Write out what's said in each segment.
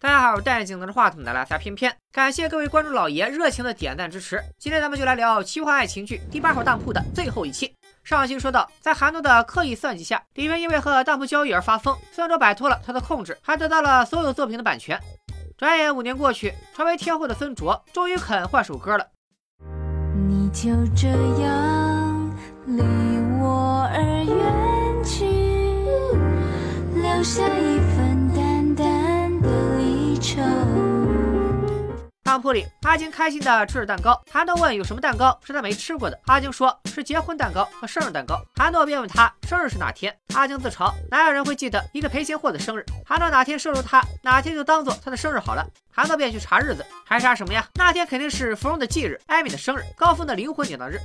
大家好，我是戴眼镜拿着话筒的拉撒偏偏，感谢各位观众老爷热情的点赞支持。今天咱们就来聊奇幻爱情剧《第八号当铺》的最后一期。上期说到，在韩诺的刻意算计下，李渊因为和当铺交易而发疯，孙卓摆脱了他的控制，还得到了所有作品的版权。转眼五年过去，成为天后的孙卓终于肯换首歌了。你就这样离我而远去，留下一份商铺里，阿晶开心的吃着蛋糕。韩诺问有什么蛋糕？是他没吃过的，阿晶说是结婚蛋糕？和生日蛋糕。韩诺便问他生日是哪天，阿晶自嘲哪有人会记得一个赔钱货的生日？韩诺哪天收留他，哪天就当做他的生日好了。韩诺便去查日子，还查什么呀？那天肯定是芙蓉的忌日，艾米的生日，高峰的灵魂典当日。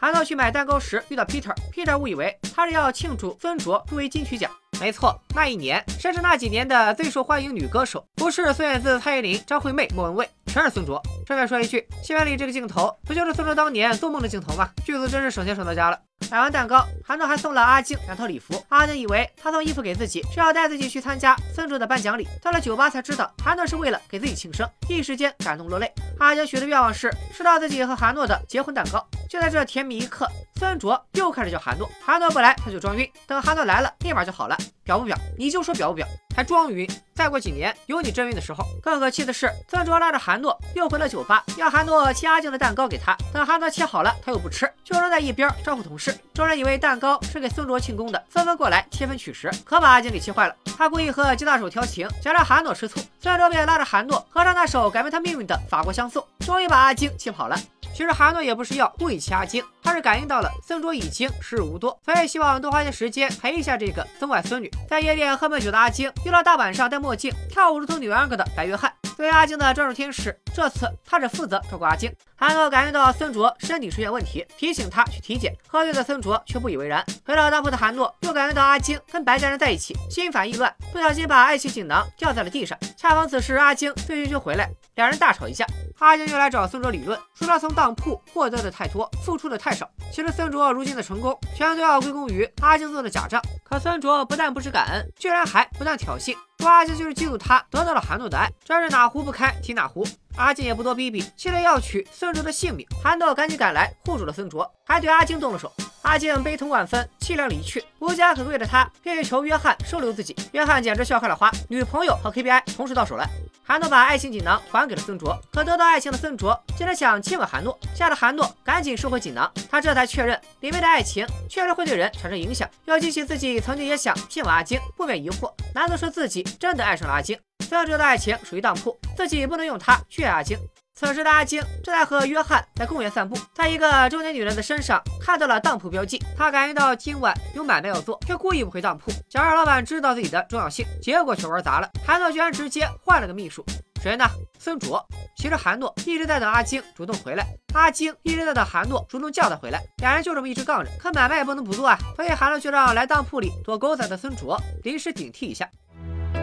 韩诺去买蛋糕？时遇到 Peter，Peter 误以为他是要庆祝分卓入围金曲奖。没错，那一年甚至那几年的最受欢迎女歌手，不是孙燕姿、蔡依林、张惠妹、莫文蔚，全是孙卓。顺便说一句，戏院里这个镜头，不就是孙卓当年做梦的镜头吗？剧组真是省钱省到家了。买完蛋糕，韩诺还送了阿静两套礼服。阿静以为他送衣服给自己是要带自己去参加孙卓的颁奖礼，到了酒吧才知道韩诺是为了给自己庆生，一时间感动落泪。阿静许的愿望是吃到自己和韩诺的结婚蛋糕。就在这甜蜜一刻，孙卓又开始叫韩诺，韩诺不来他就装晕，等韩诺来了，立马就好了。表不表？你就说表不表？还装晕？再过几年有你真晕的时候。更可气的是，孙卓拉着韩诺又回了酒吧，要韩诺切阿静的蛋糕给他。等韩诺切好了，他又不吃，就扔在一边招呼同事。众人以为蛋糕是给孙卓庆功的，纷纷过来切分取食，可把阿静给气坏了。他故意和吉大手调情，想让韩诺吃醋，孙卓便拉着韩诺合唱那首改变他命运的法国香颂，终于把阿晶气跑了。其实韩诺也不是要故意气阿晶，他是感应到了孙卓已经时日无多，所以希望多花些时间陪一下这个孙外孙女。在夜店喝闷酒的阿晶遇到大晚上戴墨镜、跳舞如同女秧歌的白约翰，作为阿晶的专属天使，这次他只负责照顾阿晶。韩诺感应到孙卓身体出现问题，提醒他去体检。喝醉的孙卓却不以为然。回到当铺的韩诺又感觉到阿晶跟白家人在一起，心烦意乱，不小心把爱情锦囊掉在了地上。恰逢此时阿晶醉醺醺回来，两人大吵一架。阿晶又来找孙卓理论，说他从当铺获得的太多，付出的太少。其实孙卓如今的成功，全都要归功于阿晶做的假账。可孙卓不但不知感恩，居然还不断挑衅，说阿晶就是嫉妒他得到了韩诺的爱，真是哪壶不开提哪壶。阿静也不多逼逼，气得要取孙卓的性命。韩诺赶紧赶来护住了孙卓，还对阿静动了手。阿静悲痛万分，凄凉离去，无家可归的他便去求约翰收留自己。约翰简直笑开了花，女朋友和 KPI 同时到手了。韩诺把爱情锦囊还给了曾卓，可得到爱情的曾卓竟然想亲吻韩诺，吓得韩诺赶紧收回锦囊。他这才确认里面的爱情确实会对人产生影响。要记起自己曾经也想亲吻阿晶，不免疑惑：难道说自己真的爱上了阿晶？孙卓的爱情属于当铺，自己不能用它去爱阿晶。此时的阿晶正在和约翰在公园散步，在一个中年女人的身上看到了当铺标记，他感应到今晚有买卖要做，却故意不回当铺，想让老板知道自己的重要性，结果却玩砸了。韩诺居然直接换了个秘书，谁呢？孙卓。其实韩诺一直在等阿晶主动回来，阿晶一直在等韩诺主动叫他回来，两人就这么一直杠着。可买卖也不能不做啊，所以韩诺就让来当铺里躲狗仔的孙卓临时顶替一下。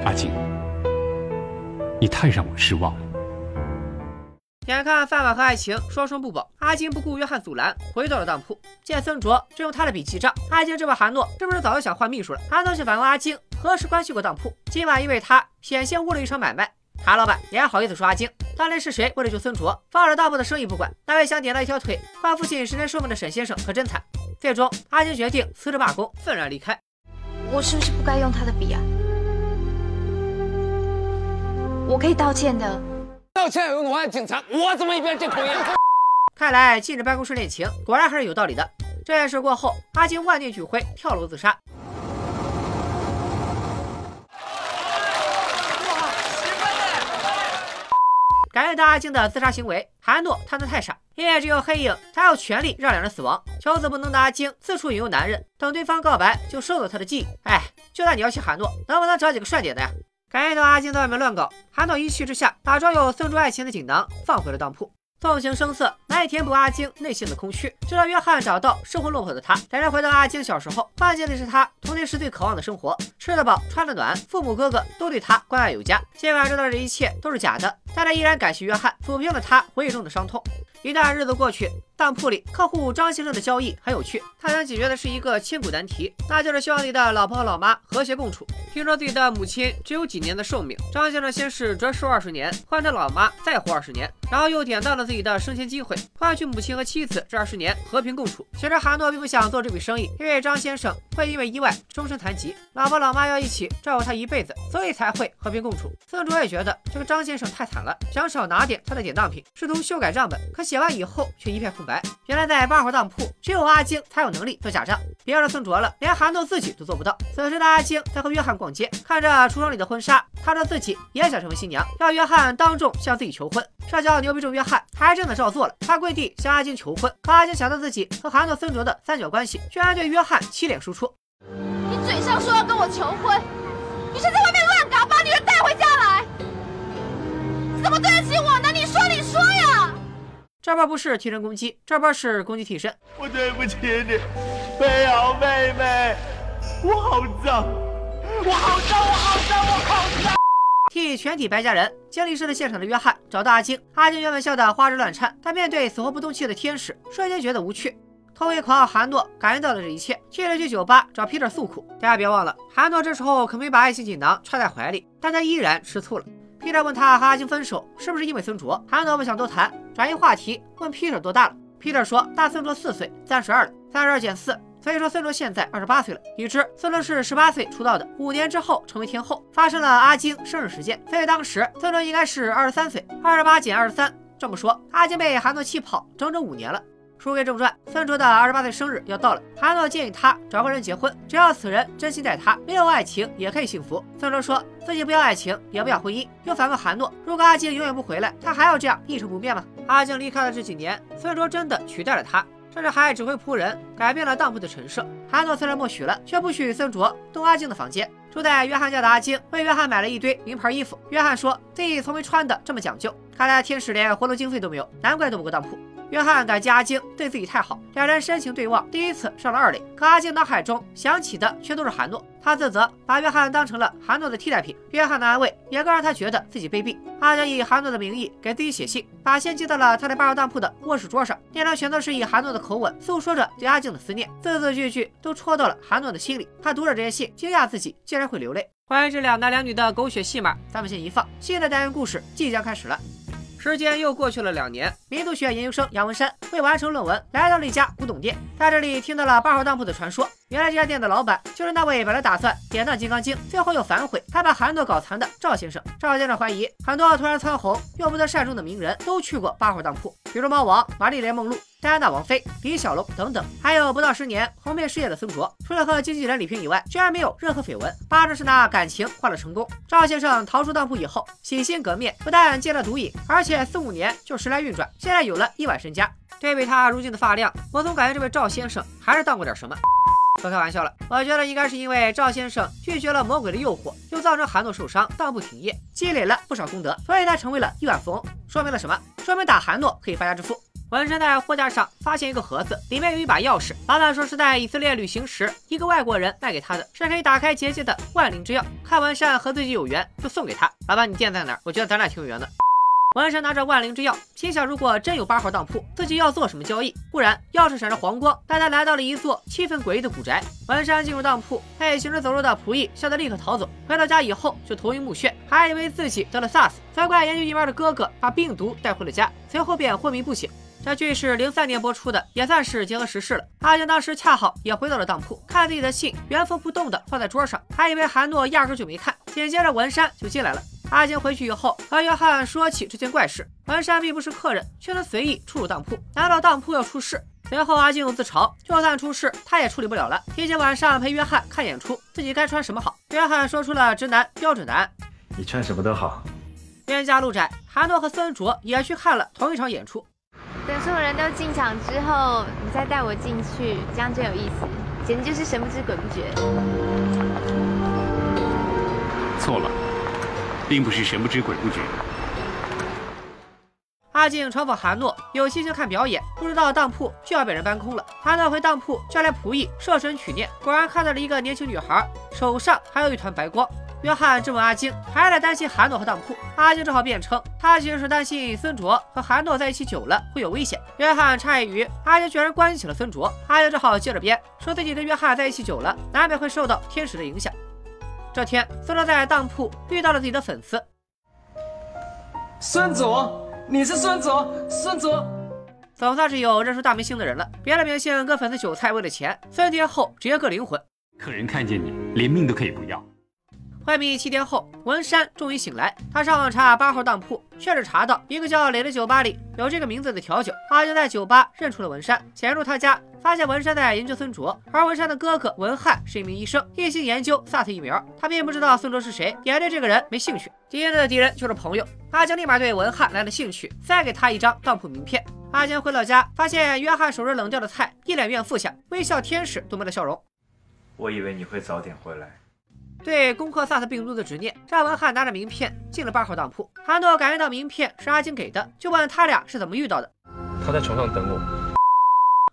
阿晶，你太让我失望了。眼看饭碗和爱情双双不保，阿金不顾约翰阻拦，回到了当铺。见孙卓正用他的笔记账，阿晶质问韩诺是不是早就想换秘书了。韩诺却反问阿金何时关系过当铺，今晚因为他险些误了一场买卖。韩老板也好意思说阿金，当年是谁为了救孙卓，放着当铺的生意不管？那位想点他一条腿换父亲十年寿命的沈先生可真惨。最终，阿金决定辞职罢工，愤然离开。我是不是不该用他的笔啊？我可以道歉的。道歉有我案警察，我怎么一边这口音？看来禁止办公室恋情，果然还是有道理的。这件事过后，阿金万念俱灰，跳楼自杀。感谢到阿金的自杀行为，韩诺贪得太傻，因为只有黑影才有权利让两人死亡。求子不能的阿金四处引诱男人，等对方告白就收走他的记忆。哎，就算你要气韩诺，能不能找几个帅点的呀？感觉到阿金在外面乱搞，韩诺一气之下，把装有孙卓爱情的锦囊放回了当铺，纵情声色，难以填补阿金内心的空虚。直到约翰找到生活落魄的他，两人回到阿金小时候，幻境里是他童年时最渴望的生活：吃得饱，穿得暖，父母哥哥都对他关爱有加。尽管知道这一切都是假的，但他依然感谢约翰，抚平了他回忆中的伤痛。一旦日子过去，当铺里，客户张先生的交易很有趣，他想解决的是一个千古难题，那就是希望自己的老婆和老妈和谐共处。听说自己的母亲只有几年的寿命，张先生先是折寿二十年，换着老妈再活二十年，然后又典当了自己的升迁机会，换取母亲和妻子这二十年和平共处。其实韩诺并不想做这笔生意，因为张先生会因为意外终身残疾，老婆老妈要一起照顾他一辈子，所以才会和平共处。孙卓也觉得这个张先生太惨了，想少拿点他的典当品，试图修改账本，可写完以后却一片空白。原来在八号当铺，只有阿晶才有能力做假账，别说孙卓了，连韩诺自己都做不到。此时的阿晶在和约翰逛街，看着橱窗里的婚纱，他说自己也想成为新娘，要约翰当众向自己求婚。社交牛逼症约翰还真的照做了，他跪地向阿晶求婚。可阿晶想到自己和韩诺、孙卓的三角关系，居然对约翰七脸输出。你嘴上说要跟我求婚，你是在外面乱搞，把女人带回家来，怎么对得起我呢？你说，你说呀！这边不是替身攻击，这边是攻击替身。我对不起你，飞瑶妹妹，我好脏，我好脏，我好脏，我好脏。替全体白家人经历失了现场的约翰找到阿晶，阿晶原本笑得花枝乱颤，但面对死活不动气的天使，瞬间觉得无趣。偷窥狂韩诺感应到了这一切，气着去酒吧找皮特诉苦。大家别忘了，韩诺这时候可没把爱情锦囊揣在怀里，但他依然吃醋了。皮特问他和阿晶分手是不是因为孙卓，韩诺不想多谈，转移话题问皮特多大了。皮特说大孙卓四岁，三十二了，三十二减四，所以说孙卓现在二十八岁了。已知孙卓是十八岁出道的，五年之后成为天后，发生了阿晶生日事件，所以当时孙卓应该是二十三岁，二十八减二十三，这么说阿晶被韩诺气跑整整五年了。书归正传，孙卓的二十八岁生日要到了，韩诺建议他找个人结婚，只要此人真心待他，没有爱情也可以幸福。孙卓说自己不要爱情，也不要婚姻，又反问韩诺，如果阿晶永远不回来，他还要这样一成不变吗？阿晶离开了这几年，孙卓真的取代了他，甚至还指挥仆人改变了当铺的陈设。韩诺虽然默许了，却不许孙卓动阿晶的房间。住在约翰家的阿晶为约翰买了一堆名牌衣服，约翰说自己从没穿的这么讲究，看来天使连活动经费都没有，难怪斗不过当铺。约翰感激阿晶对自己太好，两人深情对望，第一次上了二垒。可阿晶脑海中想起的却都是韩诺，他自责把约翰当成了韩诺的替代品。约翰的安慰也更让他觉得自己卑鄙。阿晶以韩诺的名义给自己写信，把信寄到了他在八号当铺的卧室桌上，内容全都是以韩诺的口吻诉说着对阿晶的思念，字字句句都戳到了韩诺的心里。他读着这些信，惊讶自己竟然会流泪。关于这两男两女的狗血戏码，咱们先一放，新的单元故事即将开始了。时间又过去了两年，民族学院研究生杨文山为完成论文，来到了一家古董店，在这里听到了八号当铺的传说。原来这家店的老板就是那位本来打算典当《金刚经》，最后又反悔，还把韩诺搞残的赵先生。赵先生怀疑很多突然蹿红又不得善终的名人都去过八号当铺，比如猫王、玛丽莲梦露、戴安娜王妃、李小龙等等，还有不到十年红遍世界的孙卓，除了和经纪人李平以外，居然没有任何绯闻，八成是那感情换了成功。赵先生逃出当铺以后，洗心革面，不但戒了毒瘾，而且四五年就时来运转，现在有了亿万身家。对比他如今的发量，我总感觉这位赵先生还是当过点什么。不开玩笑了，我觉得应该是因为赵先生拒绝了魔鬼的诱惑，又造成韩诺受伤，当铺停业，积累了不少功德，所以他成为了亿万富翁。说明了什么？说明打韩诺可以发家致富。文山在货架上发现一个盒子，里面有一把钥匙，老板说是在以色列旅行时一个外国人卖给他的，是可以打开结界的万灵之钥。看文山和自己有缘，就送给他。老板，你店在哪儿？我觉得咱俩挺有缘的。文山拿着万灵之钥，心想如果真有八号当铺，自己要做什么交易？忽然，钥匙闪着黄光，带他来到了一座气氛诡异的古宅。文山进入当铺，被行尸走肉的仆役吓得立刻逃走。回到家以后，就头晕目眩，还以为自己得了 SARS，责怪研究疫苗的哥哥把病毒带回了家，随后便昏迷不醒。这剧是零三年播出的，也算是结合时事了。阿晶当时恰好也回到了当铺，看自己的信原封不动的放在桌上，还以为韩诺压根就没看。紧接着文山就进来了。阿晶回去以后和约翰说起这件怪事，文山并不是客人，却能随意出入当铺，难道当铺要出事？随后阿晶又自嘲，就算出事，他也处理不了了。提前晚上陪约翰看演出，自己该穿什么好？约翰说出了直男标准答案：你穿什么都好。冤家路窄，韩诺和孙卓也去看了同一场演出。等所有人都进场之后，你再带我进去，这样最有意思，简直就是神不知鬼不觉。错了，并不是神不知鬼不觉。阿静嘲讽韩诺有心情看表演，不知道当铺就要被人搬空了。韩诺回当铺叫来仆役设神取念，果然看到了一个年轻女孩，手上还有一团白光。约翰质问阿金，还在担心韩诺和当铺。阿金只好辩称，他其实是担心孙卓和韩诺在一起久了会有危险。约翰诧异于阿金居然关心起了孙卓，阿金只好接着编，说自己跟约翰在一起久了，难免会受到天使的影响。这天，孙卓在当铺遇到了自己的粉丝。孙卓，你是孙卓，孙卓，总算是有认出大明星的人了。别的明星割粉丝韭菜为了钱，三天后直接割灵魂。客人看见你，连命都可以不要。昏迷七天后，文山终于醒来。他上网查八号当铺，确实查到一个叫磊的酒吧里有这个名字的调酒。阿江在酒吧认出了文山，潜入他家，发现文山在研究孙卓，而文山的哥哥文翰是一名医生，一心研究萨特疫苗。他并不知道孙卓是谁，也对这个人没兴趣。敌人的敌人就是朋友。阿江立马对文翰来了兴趣，再给他一张当铺名片。阿江回到家，发现约翰手中冷掉的菜，一脸怨妇相，微笑天使多么的笑容。我以为你会早点回来。对攻克 SARS 病毒的执念，让文翰拿着名片进了八号当铺。韩诺感觉到名片是阿金给的，就问他俩是怎么遇到的。他在床上等我。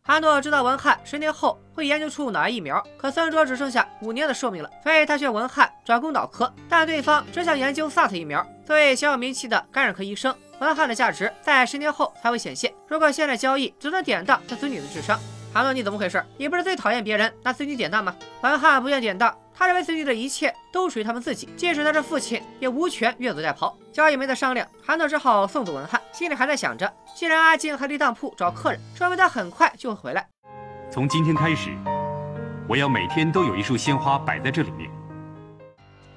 韩诺知道文翰十年后会研究出脑癌疫苗，可孙卓只剩下五年的寿命了，所以他劝文翰转攻脑科，但对方只想研究 SARS 疫苗。作为小有名气的感染科医生，文翰的价值在十年后才会显现。如果现在交易，只能典当他孙女的智商。韩诺，你怎么回事？你不是最讨厌别人拿孙女典当吗？文翰不愿典当。他认为自己的一切都属于他们自己，即使他是父亲，也无权越俎代庖。交易没得商量，韩诺只好送走文翰，心里还在想着，既然阿静还离当铺找客人，说明他很快就会回来。从今天开始，我要每天都有一束鲜花摆在这里面。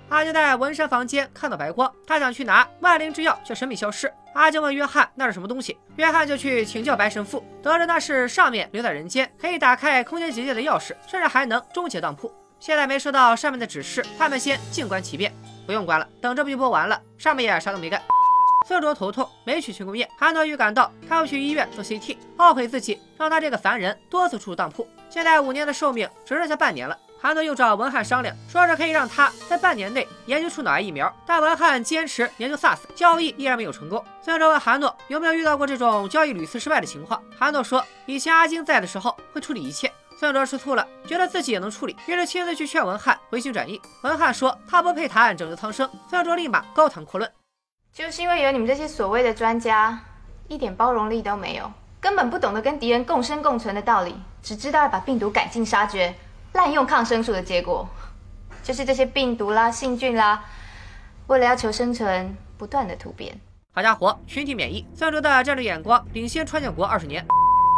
阿静在文山房间看到白光，他想去拿万灵之药，却神秘消失。阿静问约翰那是什么东西，约翰就去请教白神父，得知那是上面留在人间可以打开空间结界的钥匙，甚至还能终结当铺。现在没收到上面的指示，他们先静观其变。不用关了，等这部就播完了。上面也啥都没干。孙卓头痛，没去庆功宴。韩诺预感到他要去医院做 CT，懊悔自己让他这个凡人多次出入当铺。现在五年的寿命只剩下半年了。韩诺又找文翰商量，说是可以让他在半年内研究出脑癌疫苗，但文翰坚持研究 SARS，交易依然没有成功。孙卓问韩诺有没有遇到过这种交易屡次失败的情况。韩诺说，以前阿金在的时候会处理一切。孙卓吃醋了，觉得自己也能处理，于是亲自去劝文翰回心转意。文翰说他不配谈拯救苍生，孙卓立马高谈阔论，就是因为有你们这些所谓的专家，一点包容力都没有，根本不懂得跟敌人共生共存的道理，只知道要把病毒赶尽杀绝，滥用抗生素的结果，就是这些病毒啦、细菌啦，为了要求生存，不断的突变。好家伙，群体免疫，孙卓的战略眼光领先川建国二十年。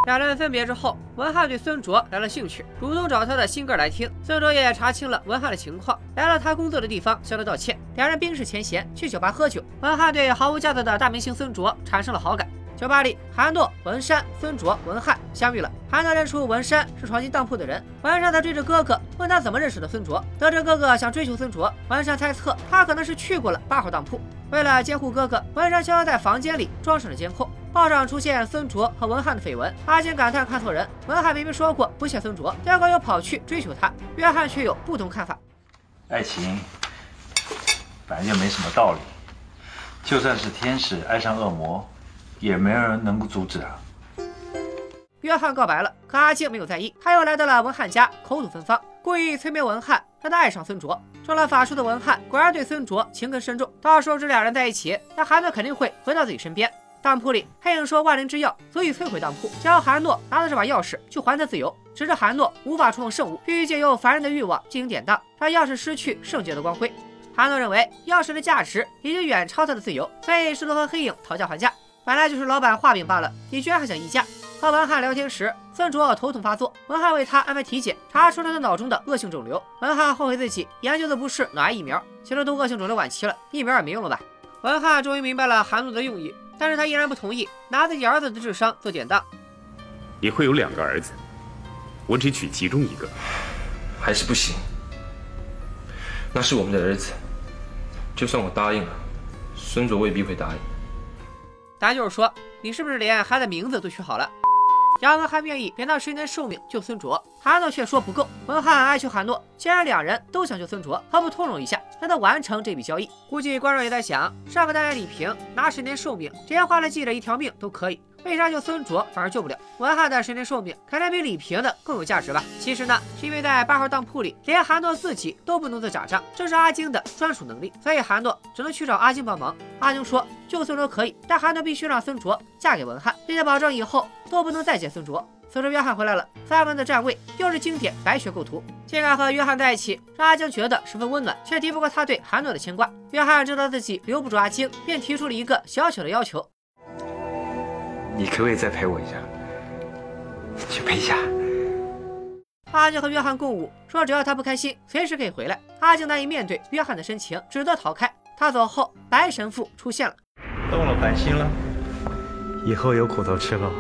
两人分别之后，文翰对孙卓来了兴趣，主动找他的新歌来听。孙卓也查清了文翰的情况，来了他工作的地方向他道歉。两人冰释前嫌，去酒吧喝酒。文翰对毫无架子的大明星孙卓产生了好感。酒吧里，韩诺、文山、孙卓、文翰相遇了。韩诺认出文山是闯进当铺的人，文山在追着哥哥，问他怎么认识的孙卓。得知哥哥想追求孙卓，文山猜测他可能是去过了八号当铺。为了监护哥哥，文山悄悄在房间里装上了监控。报上出现孙卓和文翰的绯闻，阿金感叹看错人。文翰明明说过不屑孙卓，结果又跑去追求他。约翰却有不同看法。爱情本来就没什么道理，就算是天使爱上恶魔，也没有人能够阻止啊。约翰告白了，可阿静没有在意，他又来到了文翰家，口吐芬芳，故意催眠文翰，让他爱上孙卓。中了法术的文翰果然对孙卓情根深重，到时候这俩人在一起，那韩诺肯定会回到自己身边。当铺里，黑影说万灵之药足以摧毁当铺，只要韩诺拿到这把钥匙，就还他自由。只是韩诺无法触碰圣物，必须借由凡人的欲望进行典当，让钥匙失去圣洁的光辉。韩诺认为钥匙的价值已经远超他的自由，所以试图和黑影讨价还价。本来就是老板画饼罢了，你居然还想议价？和文翰聊天时，孙卓头痛发作，文翰为他安排体检，查出了他脑中的恶性肿瘤。文翰后悔自己研究的不是脑癌疫苗，其实都恶性肿瘤晚期了，疫苗也没用了吧？文翰终于明白了韩诺的用意。但是他依然不同意拿自己儿子的智商做典当。你会有两个儿子，我只娶其中一个，还是不行。那是我们的儿子，就算我答应了，孙卓未必会答应。答案就是说，你是不是连孩子名字都取好了？杨恩还愿意给他十年寿命救孙卓，韩诺却说不够。文翰哀求韩诺，既然两人都想救孙卓，何不通融一下，让他完成这笔交易？估计观众也在想，上个单元李平拿十年寿命，只要换了记者一条命都可以。为啥救孙卓反而救不了？文翰的十年寿命肯定比李平的更有价值吧？其实呢，是因为在八号当铺里，连韩诺自己都不能做假账，这是阿金的专属能力，所以韩诺只能去找阿金帮忙。阿金说救孙卓可以，但韩诺必须让孙卓嫁给文翰，并且保证以后都不能再见孙卓。此时约翰回来了，三文的站位又是经典白雪构图。现在和约翰在一起，让阿晶觉得十分温暖，却敌不过他对韩诺的牵挂。约翰知道自己留不住阿晶，便提出了一个小小的要求：你可不可以再陪我一下？去陪一下。阿静和约翰共舞，说只要他不开心，随时可以回来。阿静难以面对约翰的深情，只得逃开。他走后，白神父出现了，动了凡心了，以后有苦头吃了。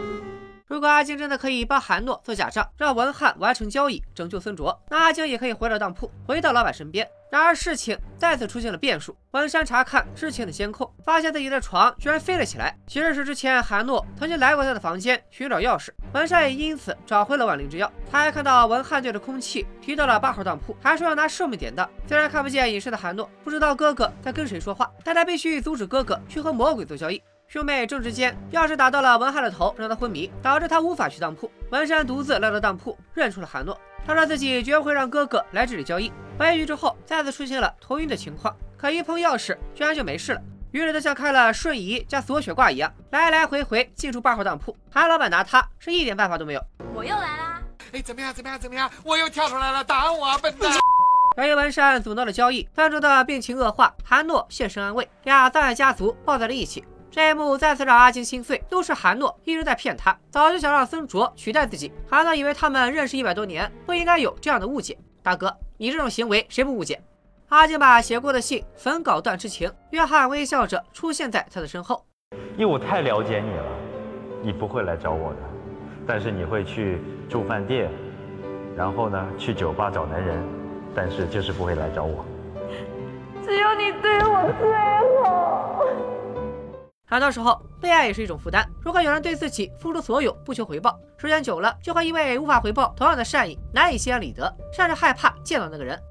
如果阿晶真的可以帮韩诺做假账，让文翰完成交易，拯救孙卓，那阿晶也可以回到当铺，回到老板身边。然而事情再次出现了变数。文山查看之前的监控，发现自己的床居然飞了起来。其实是之前韩诺曾经来过他的房间寻找钥匙，文山也因此找回了万灵之钥。他还看到文翰对着空气提到了八号当铺，还说要拿寿命典当。虽然看不见隐身的韩诺，不知道哥哥在跟谁说话，但他必须阻止哥哥去和魔鬼做交易。兄妹争执间，钥匙打到了文翰的头，让他昏迷，导致他无法去当铺。文山独自来到当铺，认出了韩诺。他说自己绝不会让哥哥来这里交易。回去之后，再次出现了头晕的情况，可一碰钥匙，居然就没事了。于是他像开了瞬移加锁血挂一样，来来回回进出八号当铺。韩老板拿他是一点办法都没有。我又来啦！哎，怎么样？怎么样？怎么样？我又跳出来了，打我啊，笨蛋！由于文山阻挠了交易，范卓的病情恶化，韩诺现身安慰，俩葬爱家族抱在了一起。这一幕再次让阿金心碎，都是韩诺一直在骗他，早就想让孙卓取代自己。韩诺以为他们认识一百多年，不应该有这样的误解。大哥，你这种行为谁不误解？阿金把写过的信焚稿断痴情。约翰微笑着出现在他的身后，因为我太了解你了，你不会来找我的，但是你会去住饭店，然后呢去酒吧找男人，但是就是不会来找我。只有你对我最好。很多时候，被爱也是一种负担。如果有人对自己付出所有，不求回报，时间久了，就会因为无法回报同样的善意，难以心安理得，甚至害怕见到那个人。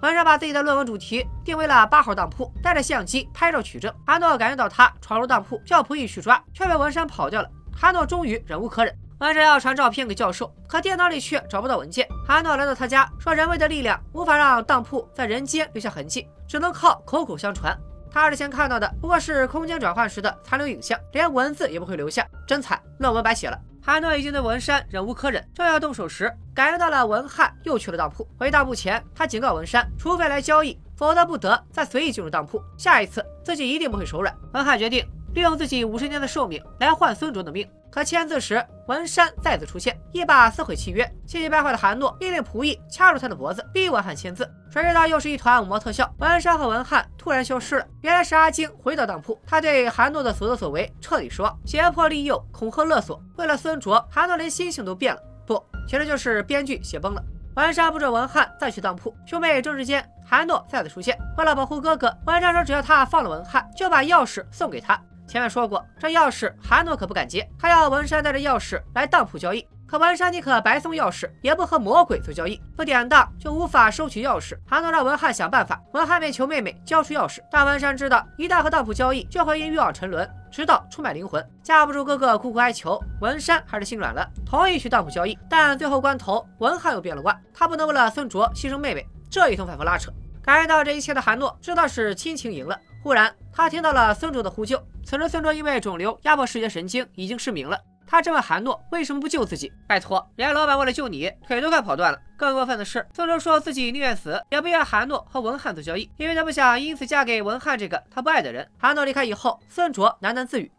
文山把自己的论文主题定为了八号当铺，带着相机拍照取证。韩诺感觉到他闯入当铺，叫仆役去抓，却被文山跑掉了。韩诺终于忍无可忍，文山要传照片给教授，可电脑里却找不到文件。韩诺来到他家，说人为的力量无法让当铺在人间留下痕迹，只能靠口口相传。他之前看到的不过是空间转换时的残留影像，连文字也不会留下，真惨，论文白写了。韩诺已经对文山忍无可忍，正要动手时，感应到了文翰又去了当铺。回当铺前，他警告文山，除非来交易，否则不得再随意进入当铺。下一次自己一定不会手软。文翰决定利用自己五十年的寿命来换孙卓的命。可签字时，文山再次出现，一把撕毁契约。气急败坏的韩诺命令仆役掐住他的脖子，逼文翰签字。谁知道又是一团五毛特效，文山和文翰突然消失了。原来是阿晶回到当铺，他对韩诺的所作所为彻底失望，胁迫利诱、恐吓勒索。为了孙卓，韩诺连心性都变了。不，其实就是编剧写崩了。文山不准文翰再去当铺，兄妹争执间，韩诺再次出现。为了保护哥哥，文山说只要他放了文翰，就把钥匙送给他。前面说过，这钥匙韩诺可不敢接，他要文山带着钥匙来当铺交易。可文山宁可白送钥匙，也不和魔鬼做交易，不典当就无法收取钥匙。韩诺让文翰想办法，文翰便求妹妹交出钥匙。但文山知道，一旦和当铺交易，就会因欲望沉沦，直到出卖灵魂。架不住哥哥苦苦哀求，文山还是心软了，同意去当铺交易。但最后关头，文翰又变了卦，他不能为了孙卓牺牲妹妹。这一通反复拉扯，感觉到这一切的韩诺知道是亲情赢了。忽然，他听到了孙卓的呼救。此时，孙卓因为肿瘤压迫视觉神经，已经失明了。他质问韩诺为什么不救自己？拜托，人家老板为了救你，腿都快跑断了。更过分的是，孙卓说自己宁愿死，也不愿韩诺和文翰做交易，因为他不想因此嫁给文翰这个他不爱的人。韩诺离开以后，孙卓喃喃自语：“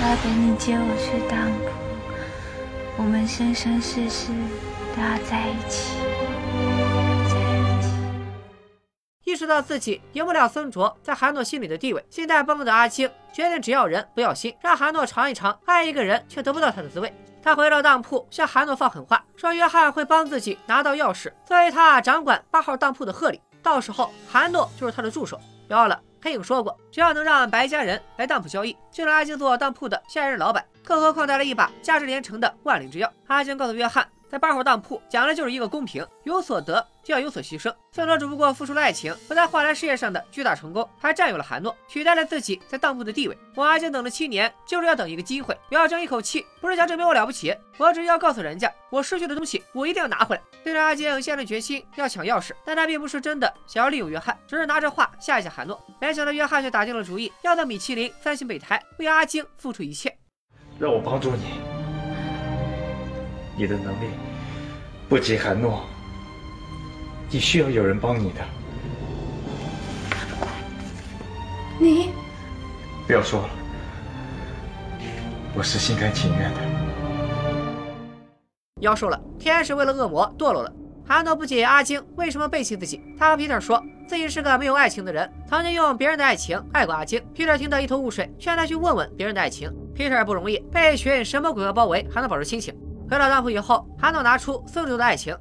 他要等你接我去当铺，我们生生世世都要在一起。”意识到自己赢不了孙卓在韩诺心里的地位，心态崩的阿青决定只要人不要心，让韩诺尝一尝爱一个人却得不到他的滋味。他回到当铺，向韩诺放狠话，说约翰会帮自己拿到钥匙，作为他掌管八号当铺的贺礼。到时候韩诺就是他的助手。别忘了，黑影说过，只要能让白家人来当铺交易，就让阿青做当铺的下一任老板。更何况带了一把价值连城的万灵之钥。阿青告诉约翰。在八号当铺讲的就是一个公平，有所得就要有所牺牲。孙卓只不过付出了爱情和在换来事业上的巨大成功，还占有了韩诺，取代了自己在当铺的地位。我阿金等了七年，就是要等一个机会，我要争一口气，不是想证明我了不起，我只是要告诉人家，我失去的东西我一定要拿回来。虽然阿金下定决心要抢钥匙，但他并不是真的想要利用约翰，只是拿着话吓一吓韩诺。没想到约翰却打定了主意，要在米其林三星备胎，为阿金付出一切。让我帮助你，你的能力不及韩诺，你需要有人帮你的。你不要说了，我是心甘情愿的。妖兽了，天使为了恶魔堕落了。韩诺不解阿晶为什么背弃自己，他和皮特说自己是个没有爱情的人，曾经用别人的爱情爱过阿晶。皮特听得一头雾水，劝他去问问别人的爱情。皮特不容易，被一群什么鬼怪包围，还能保持清醒。回到当铺以后，韩诺拿出孙卓的爱情。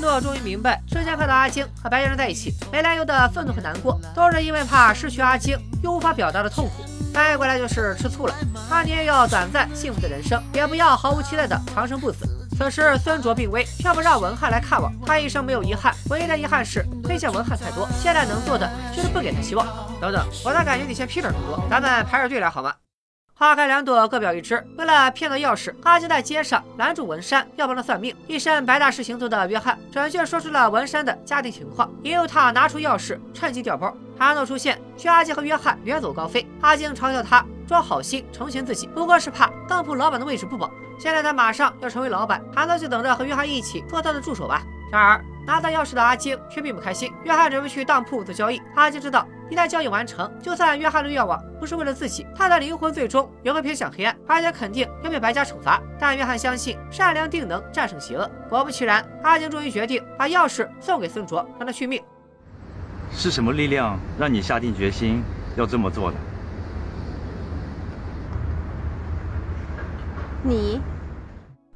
诺终于明白，之前看到阿晶和白先生在一起，没来由的愤怒和难过，都是因为怕失去阿晶又无法表达的痛苦。翻译过来就是吃醋了。他宁愿要短暂幸福的人生，也不要毫无期待的长生不死。此时孙卓病危，却不让文翰来看望。他一生没有遗憾，唯一的遗憾是亏欠文翰太多。现在能做的就是不给他希望。等等，我咋感觉你先 Peter 更多？咱们排着队来好吗？花开两朵，各表一枝。为了骗到钥匙，阿金在街上拦住文山，要帮他算命。一身白大师行头的约翰准确说出了文山的家庭情况，引诱他拿出钥匙，趁机调包。韩诺出现，劝阿金和约翰远走高飞。阿金嘲笑他装好心成全自己，不过是怕当铺老板的位置不保。现在他马上要成为老板，韩诺就等着和约翰一起做他的助手吧。然而拿到钥匙的阿金却并不开心。约翰准备去当铺做交易，阿金知道。一旦交易完成，就算约翰的愿望不是为了自己，他的灵魂最终也会偏向黑暗，而且肯定要被白家惩罚。但约翰相信善良定能战胜邪恶。果不其然，阿金终于决定把钥匙送给孙卓，让他续命。是什么力量让你下定决心要这么做的？你，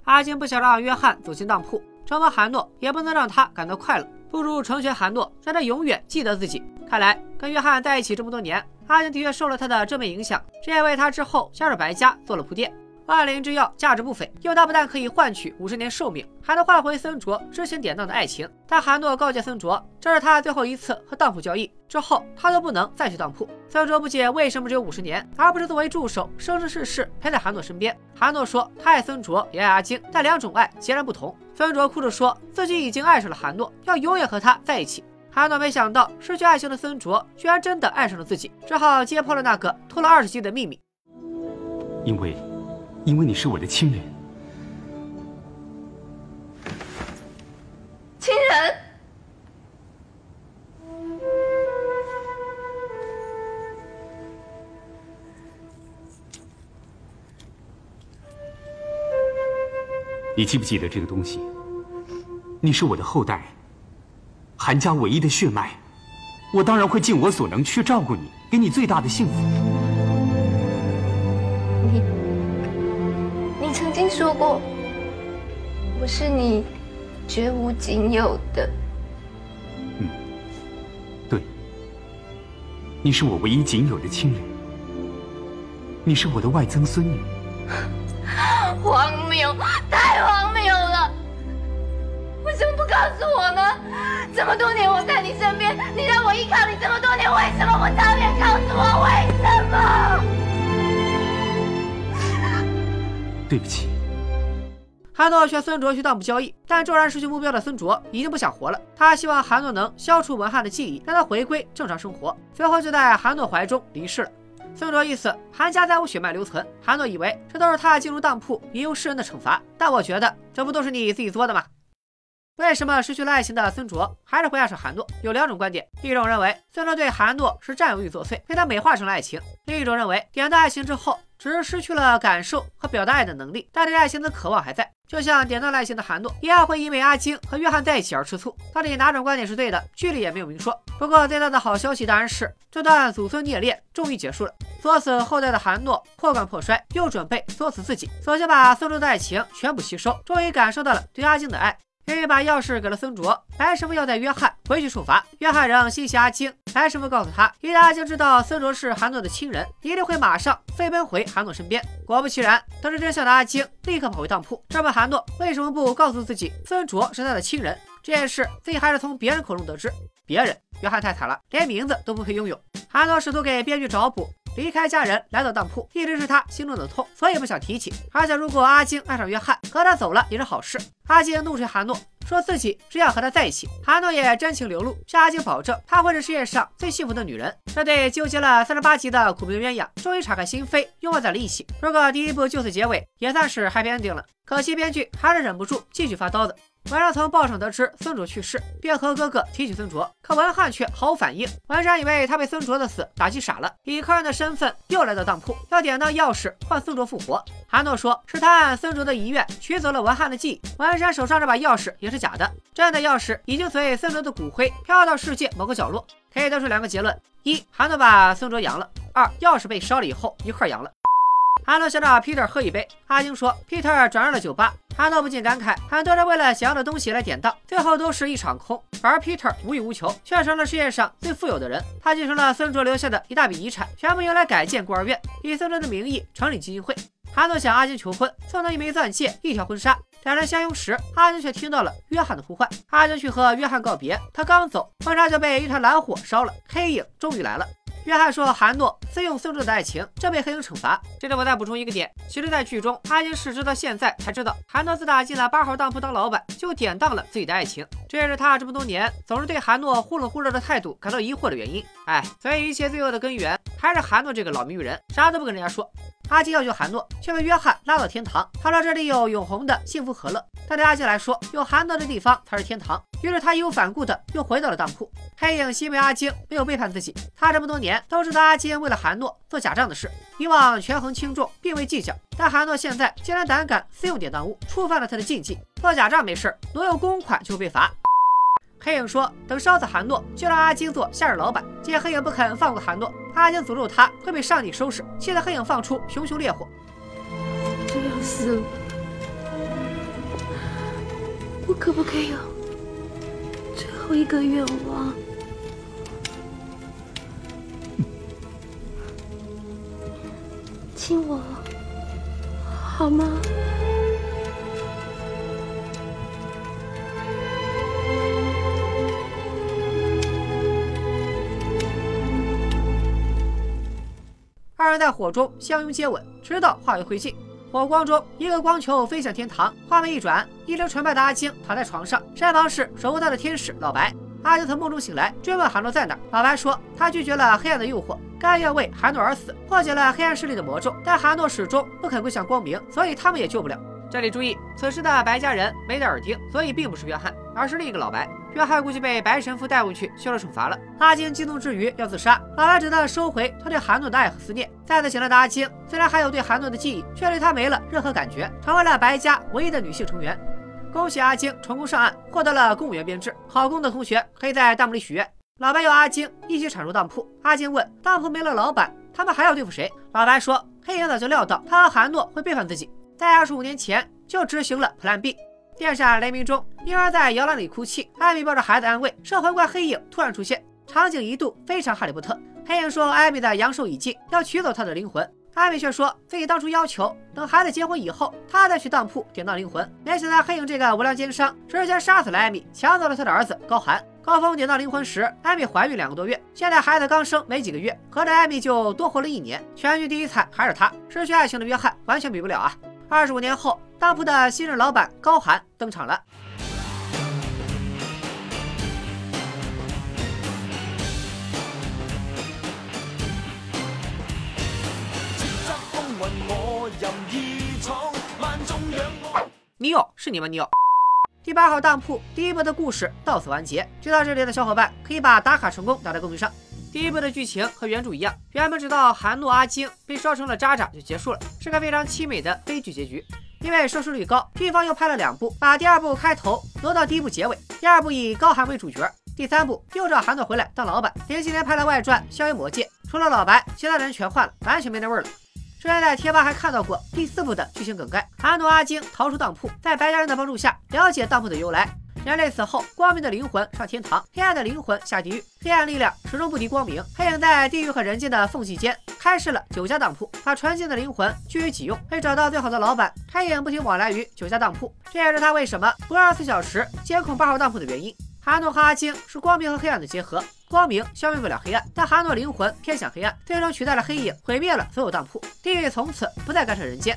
阿金不想让约翰走进当铺，折磨韩诺也不能让他感到快乐。不如成全韩诺，让他永远记得自己。看来跟约翰在一起这么多年，阿宁的确受了他的正面影响，这也为他之后加入白家做了铺垫。万灵之药价值不菲，用它不但可以换取五十年寿命，还能换回孙卓之前典当的爱情。但韩诺告诫孙卓，这是他最后一次和当铺交易，之后他都不能再去当铺。孙卓不解为什么只有五十年，而不是作为助手，生生世世陪在韩诺身边。韩诺说，他爱孙卓，也爱阿金，但两种爱截然不同。孙卓哭着说自己已经爱上了韩诺，要永远和他在一起。韩诺没想到失去爱情的孙卓居然真的爱上了自己，只好揭破了那个拖了二十集的秘密。因为。因为你是我的亲人，亲人。你记不记得这个东西？你是我的后代，韩家唯一的血脉，我当然会尽我所能去照顾你，给你最大的幸福。曾经说过，我是你绝无仅有的。嗯，对，你是我唯一仅有的亲人，你是我的外曾孙女。荒谬，太荒谬了！为什么不告诉我呢？这么多年我在你身边，你让我依靠你这么多年，为什么不早点告诉我？为什么？对不起，韩诺劝孙卓去当铺交易，但骤然失去目标的孙卓已经不想活了。他希望韩诺能消除文翰的记忆，让他回归正常生活。随后就在韩诺怀中离世了。孙卓一死，韩家再无血脉留存。韩诺以为这都是他进入当铺引诱世人的惩罚，但我觉得这不都是你自己作的吗？为什么失去了爱情的孙卓还是会爱上韩诺？有两种观点：一种认为孙卓对韩诺是占有欲作祟，被他美化成了爱情；另一种认为点到爱情之后，只是失去了感受和表达爱的能力，但对爱情的渴望还在。就像点到了爱情的韩诺，一样会因为阿金和约翰在一起而吃醋。到底哪种观点是对的？剧里也没有明说。不过最大的好消息当然是，这段祖孙孽恋终于结束了。作死后代的韩诺破罐破摔，又准备作死自己，索性把孙卓的爱情全部吸收，终于感受到了对阿金的爱。愿意把钥匙给了孙卓，白师傅要带约翰回去受罚。约翰仍心系阿青，白师傅告诉他，一旦阿青知道孙卓是韩诺的亲人，一定会马上飞奔回韩诺身边。果不其然，得知真相的阿青立刻跑回当铺，质问韩诺为什么不告诉自己孙卓是他的亲人。这件事自己还是从别人口中得知。别人，约翰太惨了，连名字都不配拥有。韩诺试图给编剧找补。离开家人来到当铺，一直是他心中的痛，所以不想提起。而且如果阿晶爱上约翰，和他走了也是好事。阿晶怒捶韩诺，说自己只想和他在一起。韩诺也真情流露，向阿晶保证，他会是世界上最幸福的女人。这对纠结了三十八集的苦命鸳鸯，终于敞开心扉，拥抱在了一起。如果第一部就此结尾，也算是 happy ending 了。可惜编剧还是忍不住继续发刀子。文山从报上得知孙卓去世，便和哥哥提起孙卓，可文翰却毫无反应。文山以为他被孙卓的死打击傻了，以客人的身份又来到当铺，要典当钥匙换孙卓复活。韩诺说是他按孙卓的遗愿取走了文翰的记忆。文山手上这把钥匙也是假的，真的钥匙已经随孙卓的骨灰飘到世界某个角落。可以得出两个结论：一，韩诺把孙卓扬了；二，钥匙被烧了以后一块扬了。韩诺想找 Peter 喝一杯，阿金说 Peter 转让了酒吧。韩诺不禁感慨，很多人为了想要的东西来典当，最后都是一场空。而 Peter 无欲无求，却成了世界上最富有的人。他继承了孙卓留下的一大笔遗产，全部用来改建孤儿院，以孙卓的名义成立基金会。韩诺向阿金求婚，送他一枚钻戒，一条婚纱。两人相拥时，阿金却听到了约翰的呼唤。阿金去和约翰告别，他刚走，婚纱就被一团蓝火烧了。黑影终于来了。约翰说：“韩诺自用孙卓的爱情，这被黑影惩罚。”这里我再补充一个点，其实，在剧中，阿金是直到现在才知道，韩诺自打进了八号当铺当老板，就典当了自己的爱情。这也是他这么多年总是对韩诺忽冷忽热的态度感到疑惑的原因。哎，所以一切罪恶的根源还是韩诺这个老谜语人，啥都不跟人家说。阿金要救韩诺，却被约翰拉到天堂。他说这里有永恒的幸福和乐，但对阿金来说，有韩诺的地方才是天堂。于是他义无反顾的又回到了当铺。黑影欣慰阿金没有背叛自己，他这么多年都知道阿金为了韩诺做假账的事，以往权衡轻重并未计较。但韩诺现在竟然胆敢私用典当物，触犯了他的禁忌。做假账没事，挪用公款就会被罚。黑影说：“等烧死韩诺，就让阿金做下日老板。”见黑影不肯放过韩诺，阿金诅咒他会被上帝收拾，气得黑影放出熊熊烈火。就要死了，我可不可以有最后一个愿望？亲我好吗？在火中相拥接吻，直到化为灰烬。火光中，一个光球飞向天堂。画面一转，一张纯白的阿晶躺在床上，身旁是守护她的天使老白。阿晶从梦中醒来，追问韩诺在哪。老白说，他拒绝了黑暗的诱惑，甘愿为韩诺而死，破解了黑暗势力的魔咒。但韩诺始终不肯归向光明，所以他们也救不了。这里注意，此时的白家人没戴耳钉，所以并不是约翰，而是另一个老白。约翰估计被白神父带回去受了惩罚了。阿金激动之余要自杀，老白只得收回他对韩诺的爱和思念。再次醒来的阿金，虽然还有对韩诺的记忆，却对他没了任何感觉，成为了白家唯一的女性成员。恭喜阿金成功上岸，获得了公务员编制。好功的同学可以在弹幕里许愿。老白要阿金一起铲入当铺。阿金问：当铺没了老板，他们还要对付谁？老白说：黑影早就料到他和韩诺会背叛自己，在二十五年前就执行了 Plan B。电闪雷鸣中，婴儿在摇篮里哭泣，艾米抱着孩子安慰。摄魂怪黑影突然出现，场景一度非常哈利波特。黑影说艾米的阳寿已尽，要取走她的灵魂。艾米却说自己当初要求等孩子结婚以后，他再去当铺典当灵魂。没想到黑影这个无良奸商，直接杀死了艾米，抢走了他的儿子高寒。高峰典当灵魂时，艾米怀孕两个多月，现在孩子刚生没几个月，合着艾米就多活了一年。全剧第一惨还是他，失去爱情的约翰完全比不了啊！二十五年后，当铺的新任老板高寒登场了。任意闯，万众仰望。你有是你吗？你有。第八号当铺第一部的故事到此完结。知道这里的小伙伴可以把打卡成功打在公屏上。第一部的剧情和原著一样，原本只到韩诺阿晶被烧成了渣渣就结束了，是个非常凄美的悲剧结局。因为收视率高，剧方又拍了两部，把第二部开头挪到第一部结尾。第二部以高寒为主角，第三部又找韩诺回来当老板。前几年拍了外传《逍遥魔界》，除了老白，其他人全换了，完全没那味儿了。之前在贴吧还看到过第四部的剧情梗概：阿诺阿晶逃出当铺，在白家人的帮助下了解当铺的由来。人类死后，光明的灵魂上天堂，黑暗的灵魂下地狱。黑暗力量始终不敌光明，黑影在地狱和人间的缝隙间开设了九家当铺，把纯净的灵魂据为己用。为找到最好的老板，黑影不停往来于九家当铺，这也是他为什么不二十四小时监控八号当铺的原因。阿诺和阿晶是光明和黑暗的结合，光明消灭不了黑暗，但哈诺灵魂偏向黑暗，最终取代了黑影，毁灭了所有当铺，地狱从此不再干涉人间。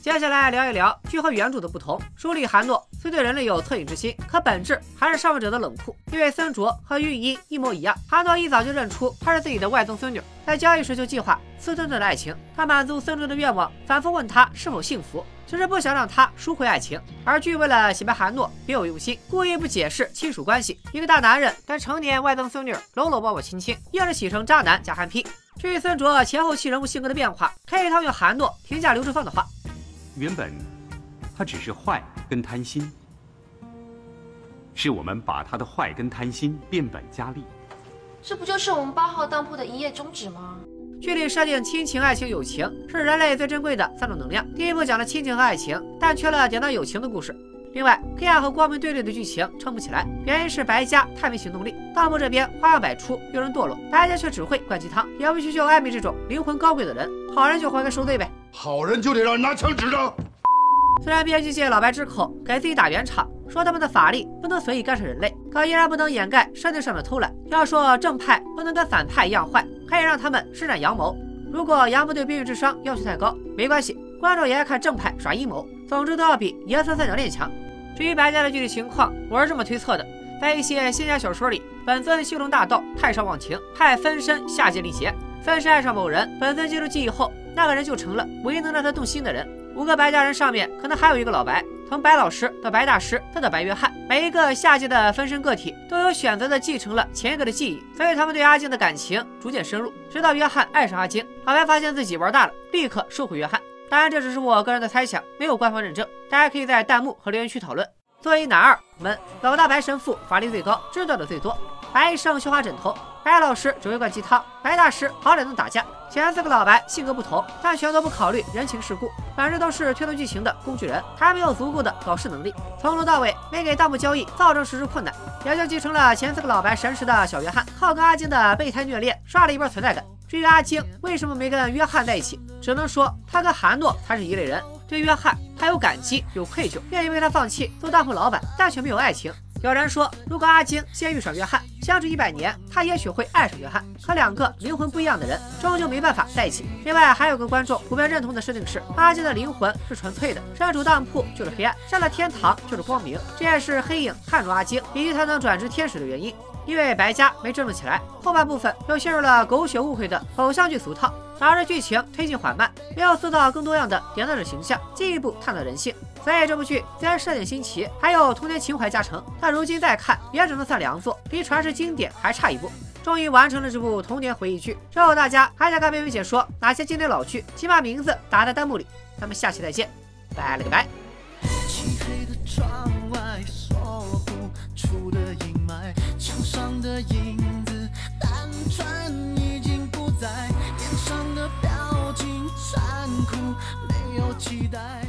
接下来聊一聊剧和原著的不同。书里韩诺虽对人类有恻隐之心，可本质还是上位者的冷酷。因为孙卓和玉音一模一样，韩诺一早就认出她是自己的外曾孙女，在交易时就计划私吞她的爱情。他满足孙卓的愿望，反复问他是否幸福，只是不想让他赎回爱情。而剧为了洗白韩诺别有用心，故意不解释亲属关系。一个大男人跟成年外曾孙女搂搂抱抱亲亲，硬是洗成渣男加憨批。至于孙卓前后期人物性格的变化，可以套用韩诺评价刘志放的话。原本，他只是坏跟贪心，是我们把他的坏跟贪心变本加厉。这不就是我们八号当铺的一夜宗旨吗？剧里设定亲情、爱情、友情是人类最珍贵的三种能量。第一部讲了亲情和爱情，但缺了点到友情的故事。另外，黑暗和光明对立的剧情撑不起来，原因是白家太没行动力。当铺这边花样百出，有人堕落，白家却只会灌鸡汤，也不去救艾米这种灵魂高贵的人。好人就活该受罪呗。好人就得让人拿枪指着。虽然编剧借老白之口给自己打圆场，说他们的法力不能随意干涉人类，可依然不能掩盖设定上的偷懒。要说正派不能跟反派一样坏，可以让他们施展阳谋。如果杨部对编剧智商要求太高，没关系，观众也爱看正派耍阴谋。总之都要比颜色三角恋强。至于白家的具体情况，我是这么推测的：在一些仙侠小说里，本尊修成大道，太上忘情，派分身下界历劫。分身爱上某人，本尊进入记忆后，那个人就成了唯一能让他动心的人。五个白家人上面可能还有一个老白，从白老师到白大师再到白约翰，每一个下界的分身个体都有选择的继承了前一个的记忆，所以他们对阿静的感情逐渐深入，直到约翰爱上阿晶，老白发现自己玩大了，立刻收回约翰。当然，这只是我个人的猜想，没有官方认证，大家可以在弹幕和留言区讨论。作为男二们，老大白神父法力最高，知道的最多。白医生绣花枕头，白老师只会灌鸡汤，白大师好歹能打架。前四个老白性格不同，但全都不考虑人情世故，反正都是推动剧情的工具人，还没有足够的搞事能力。从头到尾没给弹幕交易造成实质困难，也就继承了前四个老白神识的小约翰，靠跟阿晶的备胎虐恋刷了一波存在感。至于阿晶为什么没跟约翰在一起，只能说他跟韩诺才是一类人。对约翰，他有感激，有愧疚，愿意为他放弃做当铺老板，但却没有爱情。有人说，如果阿晶先遇上约翰，相处一百年，他也许会爱上约翰。可两个灵魂不一样的人，终究没办法在一起。另外，还有个观众普遍认同的设定是，阿金的灵魂是纯粹的，身处当铺就是黑暗，上了天堂就是光明。这也是黑影看中阿金，以及他能转职天使的原因。因为白家没振作起来，后半部分又陷入了狗血误会的偶像剧俗套，导致剧情推进缓慢，没有塑造更多样的点赞者形象，进一步探讨人性。所以这部剧虽然设定新奇，还有童年情怀加成，但如今再看也只能算良作，离传世经典还差一步。终于完成了这部童年回忆剧，之后大家还想看微微解说哪些经典老剧，请把名字打在弹幕里。咱们下期再见，拜了个拜。上的影子，单纯已经不在，脸上的表情残酷，没有期待。